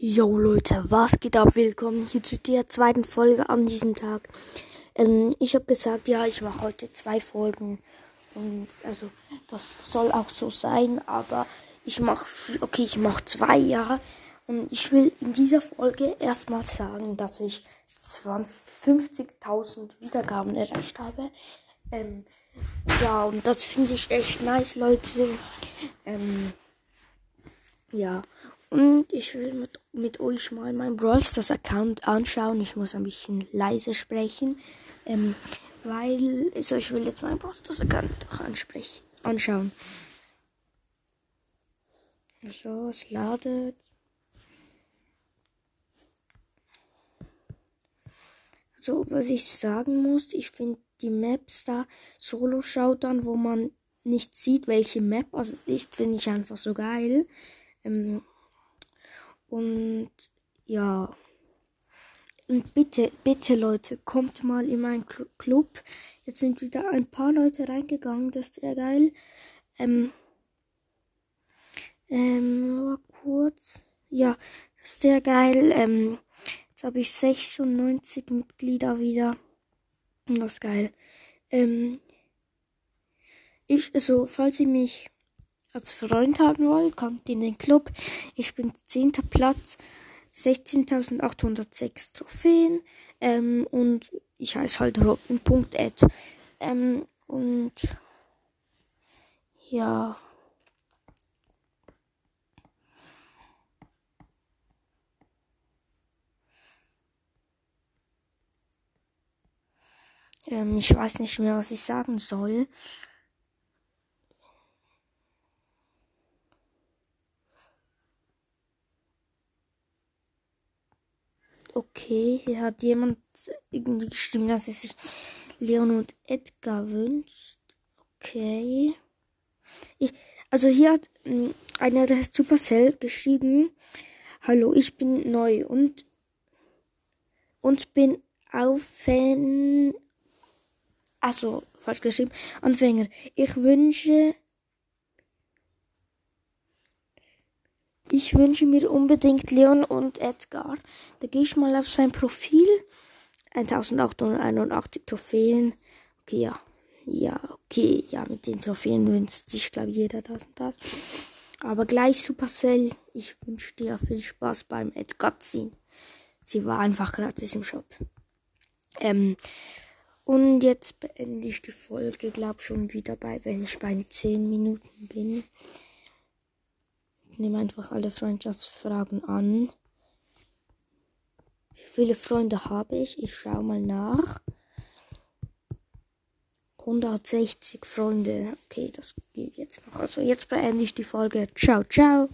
Yo Leute, was geht ab? Willkommen hier zu der zweiten Folge an diesem Tag. Ähm, ich habe gesagt, ja, ich mache heute zwei Folgen. Und also, das soll auch so sein, aber ich mache, okay, ich mache zwei, ja. Und ich will in dieser Folge erstmal sagen, dass ich 50.000 Wiedergaben erreicht habe. Ähm, ja, und das finde ich echt nice, Leute. Ähm, ja, und ich will mit, mit euch mal mein Brawl Stars Account anschauen. Ich muss ein bisschen leise sprechen, ähm, weil also ich will jetzt mein Brawl Stars Account auch anschauen. So, es ladet. Also, was ich sagen muss, ich finde die Maps da Solo Showdown, wo man nicht sieht, welche Map es ist, finde ich einfach so geil. Ähm, und ja. Und bitte, bitte Leute, kommt mal in meinen Club. Jetzt sind wieder ein paar Leute reingegangen, das ist sehr geil. Ähm, ähm, kurz. Ja, das ist sehr geil. Ähm, jetzt habe ich 96 Mitglieder wieder. Das ist geil. Ähm, ich, also, falls ihr mich als Freund haben wollt, kommt in den Club. Ich bin 10. Platz, 16.806 Trophäen ähm, und ich heiße halt Robin.ed. Ähm, und ja. Ähm, ich weiß nicht mehr, was ich sagen soll. Okay, hier hat jemand irgendwie geschrieben, dass es sich Leon und Edgar wünscht. Okay. Ich, also hier hat hm, einer, der Supercell, geschrieben, Hallo, ich bin neu und, und bin auf Fan, also falsch geschrieben, Anfänger. Ich wünsche Ich wünsche mir unbedingt Leon und Edgar. Da gehe ich mal auf sein Profil. 1881 Trophäen. Okay, ja. Ja, okay. Ja, mit den Trophäen wünscht sich, glaube ich, jeder das und das. Aber gleich Supercell. Ich wünsche dir viel Spaß beim Edgar ziehen. Sie war einfach gratis im Shop. Ähm, und jetzt beende ich die Folge, glaube schon wieder bei, wenn ich bei 10 Minuten bin nehme einfach alle Freundschaftsfragen an. Wie viele Freunde habe ich? Ich schaue mal nach. 160 Freunde. Okay, das geht jetzt noch. Also jetzt beende ich die Folge. Ciao, ciao.